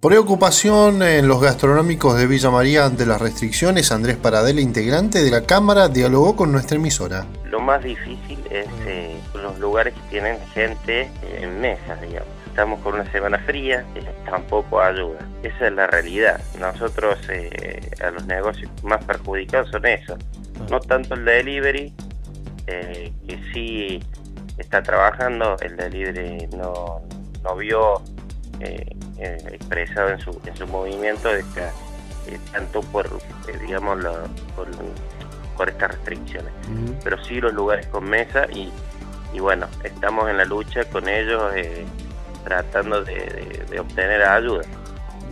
Preocupación en los gastronómicos de Villa María ante las restricciones. Andrés Paradela, integrante de la Cámara, dialogó con nuestra emisora. Lo más difícil es eh, los lugares que tienen gente en mesas, digamos. Estamos con una semana fría, tampoco ayuda. Esa es la realidad. Nosotros eh, a los negocios más perjudicados son esos. No tanto el delivery, eh, que sí está trabajando, el delivery no, no vio eh, eh, expresado en su, en su movimiento de eh, tanto por, eh, digamos, por, por, estas restricciones. Pero sí los lugares con mesa y, y, bueno, estamos en la lucha con ellos tratando de, de, obtener ayuda.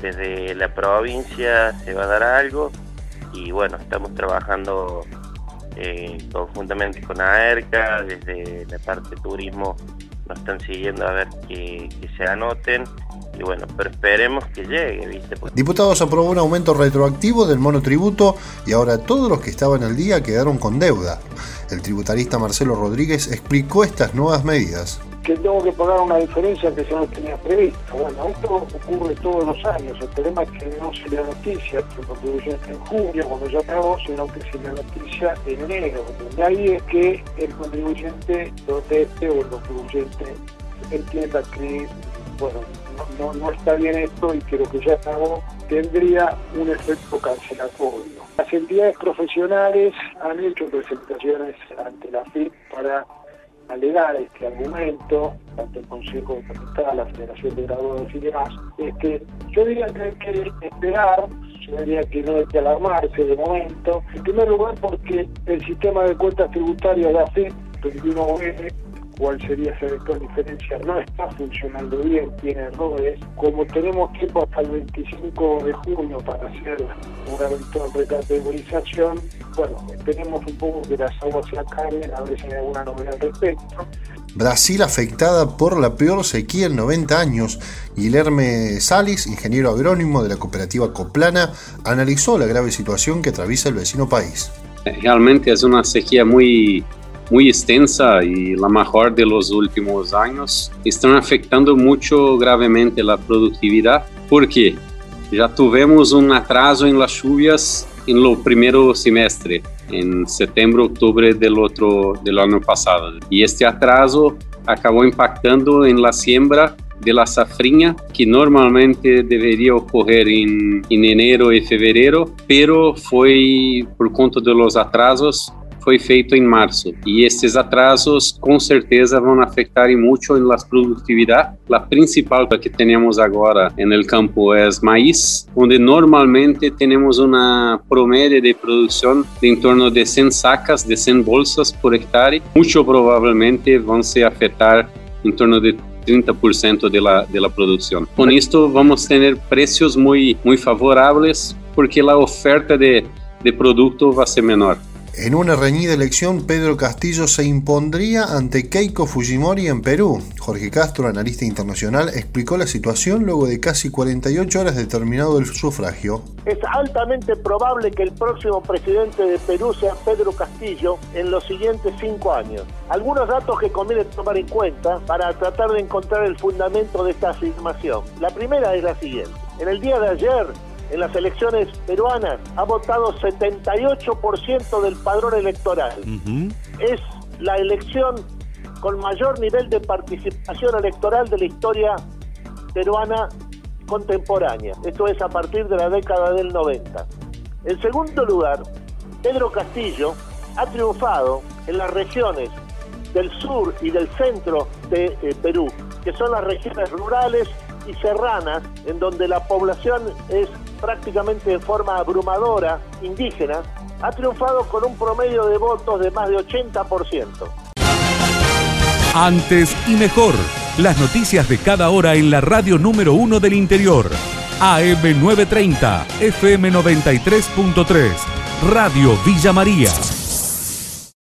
Desde la provincia se va a dar algo y bueno, estamos trabajando conjuntamente con AERCA, desde la parte de turismo están siguiendo a ver que, se anoten y bueno, pero esperemos que llegue. Diputados aprobó un aumento retroactivo del monotributo y ahora todos los que estaban al día quedaron con deuda. El tributarista Marcelo Rodríguez explicó estas nuevas medidas. Que tengo que pagar una diferencia que se no tenía previsto. Bueno, esto ocurre todos los años. El problema es que no se le noticia que el contribuyente en junio, cuando ya acabó, sino que se le noticia en enero. De ahí es que el contribuyente proteste o el contribuyente entienda que, bueno, no, no, está bien esto y que lo que ya acabó tendría un efecto cancelatorio. Las entidades profesionales han hecho presentaciones ante la FIP para alegar este argumento, tanto el Consejo de Capital, la Federación de Graduados y demás. Este, yo diría que hay que esperar, yo diría que no hay que alarmarse de momento, en primer lugar porque el sistema de cuentas tributarias de la FIP 21 cuál sería esa eventual diferencia, no está funcionando bien, tiene errores. Como tenemos tiempo hasta el 25 de junio para hacer una eventual recategorización, bueno, esperemos un poco que las aguas se aclaren, a ver si hay alguna novedad al respecto. Brasil afectada por la peor sequía en 90 años. Guilherme Salis, ingeniero agrónimo de la cooperativa Coplana, analizó la grave situación que atraviesa el vecino país. Realmente es una sequía muy muy extensa y la mejor de los últimos años, están afectando mucho gravemente la productividad porque ya tuvimos un atraso en las lluvias en lo primero semestre, en septiembre, octubre del otro del año pasado. Y este atraso acabó impactando en la siembra de la safrinha, que normalmente debería ocurrir en, en enero y febrero, pero fue por conta de los atrasos foi feito em março. E esses atrasos, com certeza, vão afetar muito na produtividade. A principal que temos agora no campo é maíz, onde normalmente temos uma promédia de produção de em torno de 100 sacas, de 100 bolsas por hectare. Muito provavelmente vão se afetar em torno de 30% de de la producción. Con esto vamos a tener precios muy, muy favorables porque la oferta de, de producto va a ser menor. En una reñida elección, Pedro Castillo se impondría ante Keiko Fujimori en Perú. Jorge Castro, analista internacional, explicó la situación luego de casi 48 horas de terminado el sufragio. Es altamente probable que el próximo presidente de Perú sea Pedro Castillo en los siguientes cinco años. Algunos datos que conviene tomar en cuenta para tratar de encontrar el fundamento de esta afirmación. La primera es la siguiente. En el día de ayer, en las elecciones peruanas ha votado 78% del padrón electoral. Es la elección con mayor nivel de participación electoral de la historia peruana contemporánea. Esto es a partir de la década del 90. En segundo lugar, Pedro Castillo ha triunfado en las regiones del sur y del centro de eh, Perú, que son las regiones rurales y serranas, en donde la población es prácticamente de forma abrumadora indígena, ha triunfado con un promedio de votos de más de 80%. Antes y mejor, las noticias de cada hora en la radio número uno del interior. AM 930, FM 93.3, Radio Villa María.